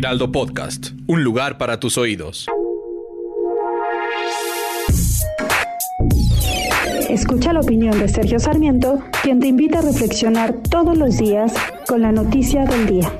Heraldo Podcast, un lugar para tus oídos. Escucha la opinión de Sergio Sarmiento, quien te invita a reflexionar todos los días con la noticia del día.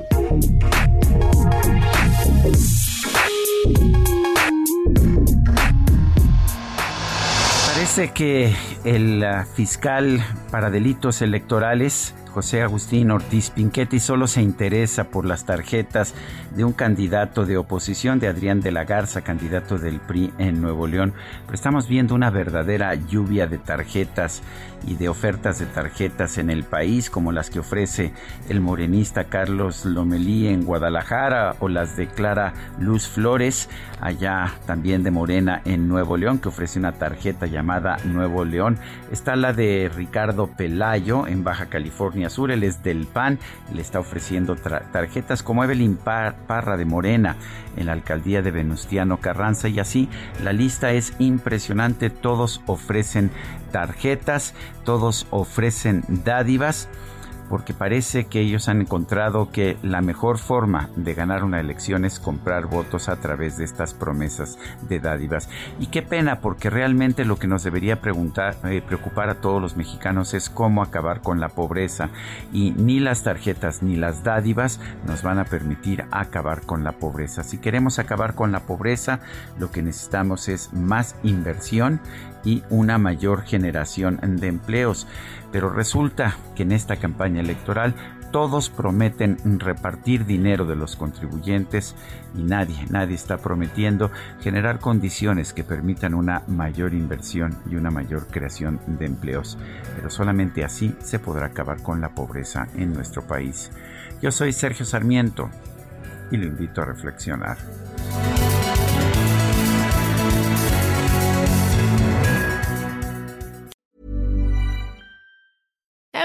Parece que el ah, fiscal para delitos electorales José Agustín Ortiz Pinchetti solo se interesa por las tarjetas de un candidato de oposición, de Adrián de la Garza, candidato del PRI en Nuevo León. Pero estamos viendo una verdadera lluvia de tarjetas y de ofertas de tarjetas en el país, como las que ofrece el morenista Carlos Lomelí en Guadalajara o las de Clara Luz Flores, allá también de Morena en Nuevo León, que ofrece una tarjeta llamada Nuevo León. Está la de Ricardo Pelayo en Baja California Sur, él es del PAN, le está ofreciendo tarjetas como Evelyn Parra de Morena en la alcaldía de Venustiano Carranza y así la lista es impresionante, todos ofrecen tarjetas, todos ofrecen dádivas porque parece que ellos han encontrado que la mejor forma de ganar una elección es comprar votos a través de estas promesas de dádivas. Y qué pena, porque realmente lo que nos debería eh, preocupar a todos los mexicanos es cómo acabar con la pobreza. Y ni las tarjetas ni las dádivas nos van a permitir acabar con la pobreza. Si queremos acabar con la pobreza, lo que necesitamos es más inversión y una mayor generación de empleos. Pero resulta que en esta campaña electoral todos prometen repartir dinero de los contribuyentes y nadie, nadie está prometiendo generar condiciones que permitan una mayor inversión y una mayor creación de empleos. Pero solamente así se podrá acabar con la pobreza en nuestro país. Yo soy Sergio Sarmiento y lo invito a reflexionar.